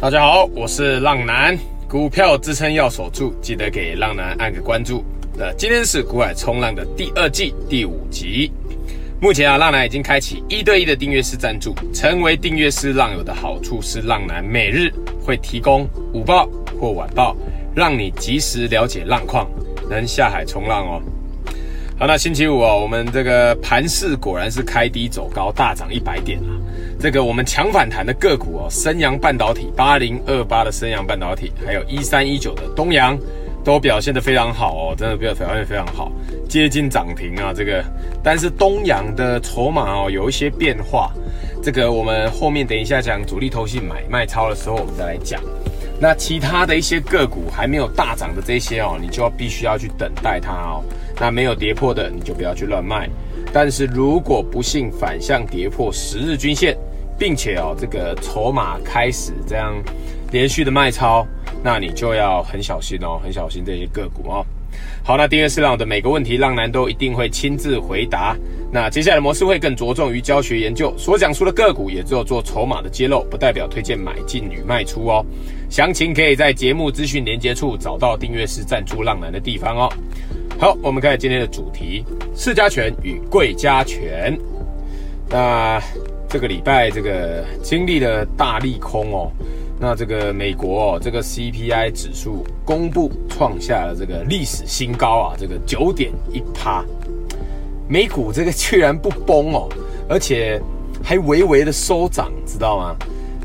大家好，我是浪男，股票支撑要守住，记得给浪男按个关注。那今天是股海冲浪的第二季第五集。目前啊，浪男已经开启一对一的订阅式赞助。成为订阅式浪友的好处是，浪男每日会提供午报或晚报，让你及时了解浪况，能下海冲浪哦。好，那星期五哦，我们这个盘势果然是开低走高，大涨一百点啊。这个我们强反弹的个股哦，升阳半导体八零二八的升阳半导体，还有一三一九的东阳，都表现得非常好哦，真的表表现非常好，接近涨停啊。这个，但是东阳的筹码哦有一些变化，这个我们后面等一下讲主力投信买卖超的时候，我们再来讲。那其他的一些个股还没有大涨的这些哦，你就要必须要去等待它哦。那没有跌破的，你就不要去乱卖。但是如果不幸反向跌破十日均线，并且哦这个筹码开始这样连续的卖超，那你就要很小心哦，很小心这些个股哦。好，那订阅式浪友的每个问题，浪男都一定会亲自回答。那接下来的模式会更着重于教学研究，所讲述的个股也只有做筹码的揭露，不代表推荐买进与卖出哦。详情可以在节目资讯连接处找到订阅式赞助浪男的地方哦。好，我们开始今天的主题：市加权与柜加权。那这个礼拜这个经历了大利空哦，那这个美国哦，这个 CPI 指数公布创下了这个历史新高啊，这个九点一趴。美股这个居然不崩哦，而且还微微的收涨，知道吗？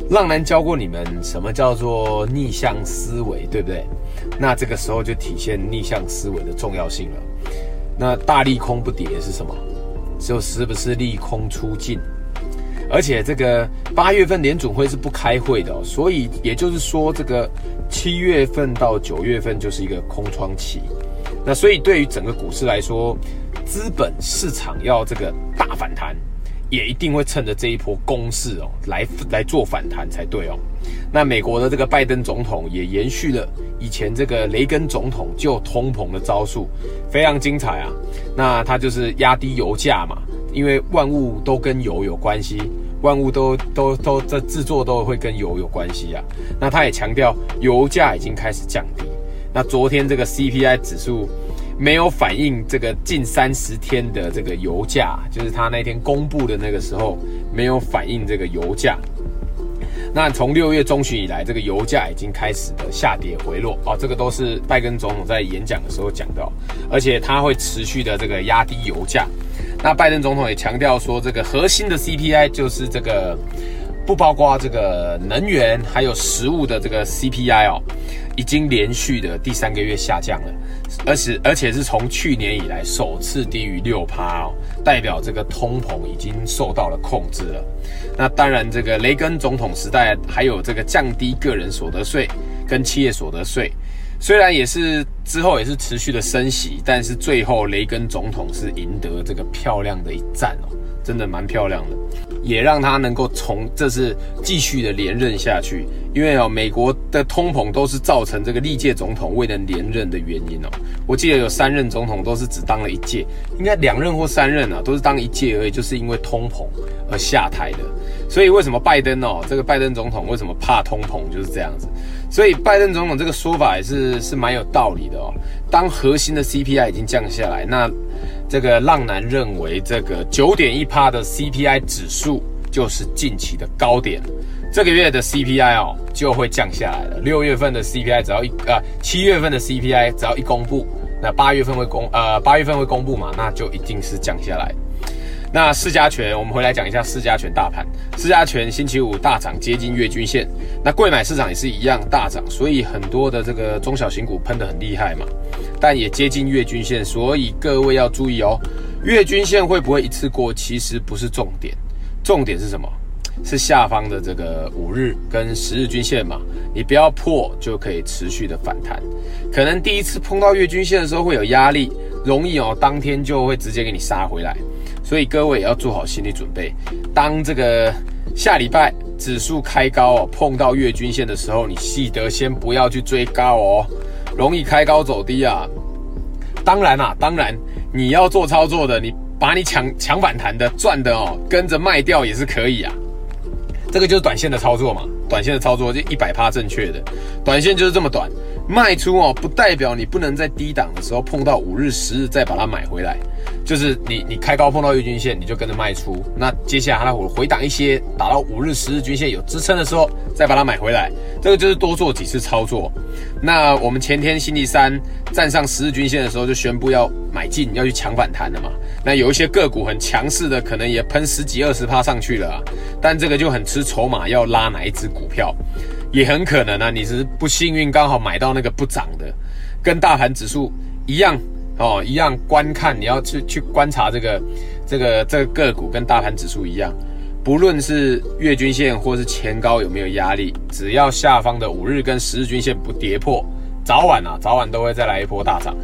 浪男教过你们什么叫做逆向思维，对不对？那这个时候就体现逆向思维的重要性了。那大利空不跌是什么？就是不是利空出尽？而且这个八月份联准会是不开会的哦，所以也就是说，这个七月份到九月份就是一个空窗期。那所以对于整个股市来说，资本市场要这个大反弹。也一定会趁着这一波攻势哦，来来做反弹才对哦。那美国的这个拜登总统也延续了以前这个雷根总统就通膨的招数，非常精彩啊。那他就是压低油价嘛，因为万物都跟油有关系，万物都都都这制作都会跟油有关系啊。那他也强调油价已经开始降低。那昨天这个 CPI 指数。没有反映这个近三十天的这个油价，就是他那天公布的那个时候没有反映这个油价。那从六月中旬以来，这个油价已经开始的下跌回落哦，这个都是拜登总统在演讲的时候讲到，而且他会持续的这个压低油价。那拜登总统也强调说，这个核心的 CPI 就是这个不包括这个能源还有食物的这个 CPI 哦，已经连续的第三个月下降了。而且而且是从去年以来首次低于六趴哦，代表这个通膨已经受到了控制了。那当然，这个雷根总统时代还有这个降低个人所得税跟企业所得税，虽然也是之后也是持续的升息，但是最后雷根总统是赢得这个漂亮的一战哦，真的蛮漂亮的，也让他能够从这次继续的连任下去。因为哦，美国的通膨都是造成这个历届总统未能连任的原因哦。我记得有三任总统都是只当了一届，应该两任或三任啊，都是当一届而已，就是因为通膨而下台的。所以为什么拜登哦，这个拜登总统为什么怕通膨就是这样子？所以拜登总统这个说法也是是蛮有道理的哦。当核心的 CPI 已经降下来，那这个浪男认为这个九点一趴的 CPI 指数就是近期的高点。这个月的 CPI 哦就会降下来了。六月份的 CPI 只要一啊，七月份的 CPI 只要一公布，那八月份会公呃八月份会公布嘛，那就一定是降下来。那四家权，我们回来讲一下四家权大盘。四家权星期五大涨，接近月均线。那贵买市场也是一样大涨，所以很多的这个中小型股喷得很厉害嘛，但也接近月均线，所以各位要注意哦，月均线会不会一次过？其实不是重点，重点是什么？是下方的这个五日跟十日均线嘛，你不要破就可以持续的反弹。可能第一次碰到月均线的时候会有压力，容易哦，当天就会直接给你杀回来。所以各位也要做好心理准备，当这个下礼拜指数开高哦，碰到月均线的时候，你记得先不要去追高哦，容易开高走低啊。当然啦，当然你要做操作的，你把你抢抢反弹的赚的哦，跟着卖掉也是可以啊。这个就是短线的操作嘛，短线的操作就一百趴正确的，短线就是这么短。卖出哦，不代表你不能在低档的时候碰到五日、十日再把它买回来。就是你你开高碰到月均线，你就跟着卖出。那接下来它会回档一些，打到五日、十日均线有支撑的时候，再把它买回来。这个就是多做几次操作。那我们前天星期三站上十日均线的时候，就宣布要买进，要去抢反弹了嘛。那有一些个股很强势的，可能也喷十几二十趴上去了。但这个就很吃筹码，要拉哪一只股票，也很可能啊，你是不幸运刚好买到那个不涨的，跟大盘指数一样。哦，一样观看，你要去去观察这个这个这个个股跟大盘指数一样，不论是月均线或是前高有没有压力，只要下方的五日跟十日均线不跌破，早晚啊早晚都会再来一波大涨。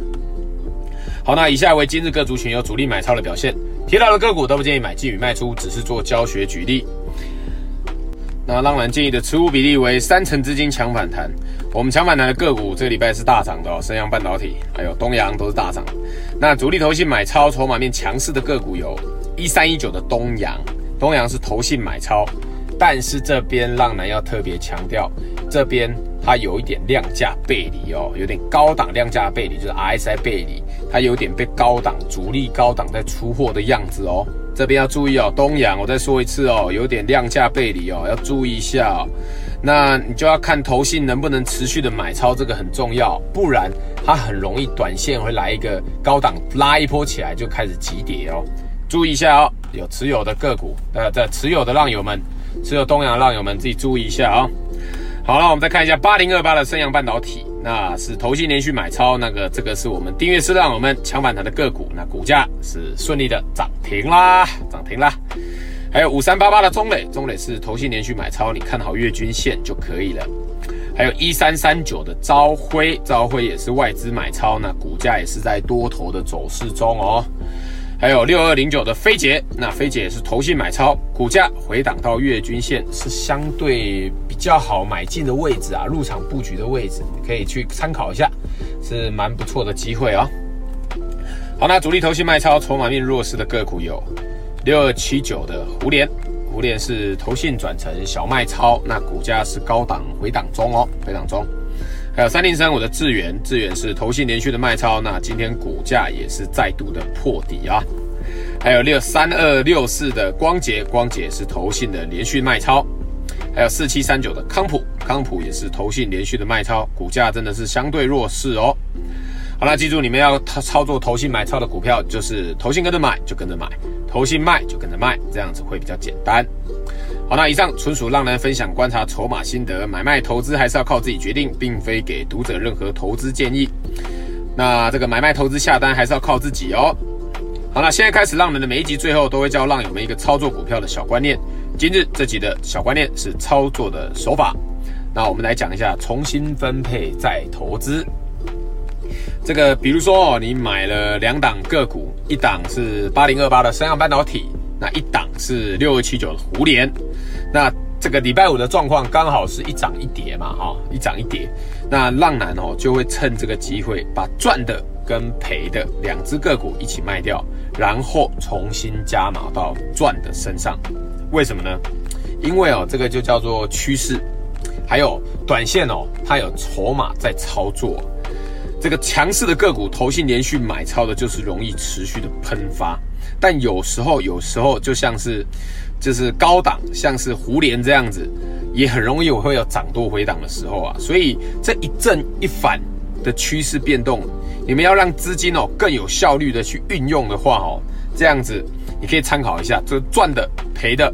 好，那以下为今日各族群有主力买超的表现，提到的个股都不建议买进与卖出，只是做教学举例。那浪男建议的持股比例为三成资金抢反弹。我们抢反弹的个股这个礼拜是大涨的哦，升阳半导体还有东阳都是大涨。那主力投信买超筹码面强势的个股有一三一九的东阳，东阳是投信买超，但是这边浪男要特别强调，这边它有一点量价背离哦，有点高档量价背离，就是 RSI 背离，它有点被高档主力高档在出货的样子哦。这边要注意哦，东阳，我再说一次哦，有点量价背离哦，要注意一下哦。那你就要看投信能不能持续的买超，这个很重要，不然它很容易短线会来一个高档拉一波起来就开始急跌哦。注意一下哦，有持有的个股，呃，在持有的浪友们，持有东阳的浪友们自己注意一下哦。好了，我们再看一下八零二八的升阳半导体，那是投信连续买超，那个这个是我们订阅式让我们抢反弹的个股，那股价是顺利的涨停啦，涨停啦。还有五三八八的中磊，中磊是投信连续买超，你看好月均线就可以了。还有一三三九的朝辉，朝辉也是外资买超，那股价也是在多头的走势中哦。还有六二零九的飞捷，那飞捷也是投信买超，股价回档到月均线是相对比较好买进的位置啊，入场布局的位置，可以去参考一下，是蛮不错的机会哦。好，那主力投信卖超，筹码面弱势的个股有六二七九的胡连，胡连是投信转成小卖超，那股价是高档回档中哦，回档中。还有三零三五的智原，智原是投信连续的卖超，那今天股价也是再度的破底啊。还有六三二六四的光頡，光頡是投信的连续卖超。还有四七三九的康普，康普也是投信连续的卖超，股价真的是相对弱势哦。好了，记住你们要操作投信买超的股票，就是投信跟着买就跟着买，投信卖就跟着卖，这样子会比较简单。好，那以上纯属浪人分享观察筹码心得，买卖投资还是要靠自己决定，并非给读者任何投资建议。那这个买卖投资下单还是要靠自己哦。好，那现在开始，浪人的每一集最后都会教浪友们一个操作股票的小观念。今日这集的小观念是操作的手法。那我们来讲一下重新分配再投资。这个比如说哦，你买了两档个股，一档是八零二八的升阳半导体。那一档是六二七九的胡连，那这个礼拜五的状况刚好是一涨一跌嘛，哈，一涨一跌。那浪男哦就会趁这个机会把赚的跟赔的两只个股一起卖掉，然后重新加码到赚的身上。为什么呢？因为哦这个就叫做趋势，还有短线哦，它有筹码在操作。这个强势的个股，投信连续买超的，就是容易持续的喷发。但有时候，有时候就像是，就是高档，像是胡连这样子，也很容易会有涨多回档的时候啊。所以这一正一反的趋势变动，你们要让资金哦更有效率的去运用的话哦，这样子你可以参考一下，就赚的赔的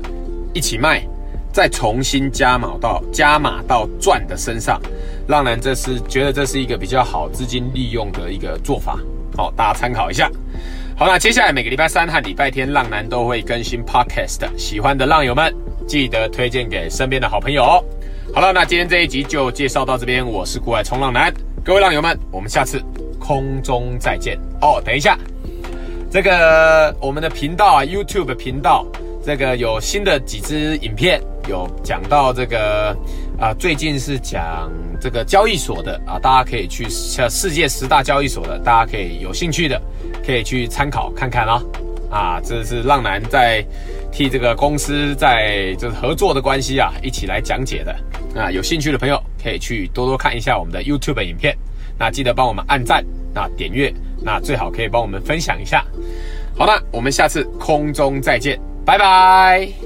一起卖，再重新加码到加码到赚的身上。让人这是觉得这是一个比较好资金利用的一个做法，好，大家参考一下。好，那接下来每个礼拜三和礼拜天，浪男都会更新 Podcast。喜欢的浪友们，记得推荐给身边的好朋友。好了，那今天这一集就介绍到这边。我是股海冲浪男，各位浪友们，我们下次空中再见哦。等一下，这个我们的频道啊，YouTube 频道，这个有新的几支影片，有讲到这个啊，最近是讲这个交易所的啊，大家可以去像世界十大交易所的，大家可以有兴趣的。可以去参考看看啦，啊，这是浪男在替这个公司在就是合作的关系啊，一起来讲解的。那有兴趣的朋友可以去多多看一下我们的 YouTube 影片。那记得帮我们按赞，那点阅，那最好可以帮我们分享一下。好的，我们下次空中再见，拜拜。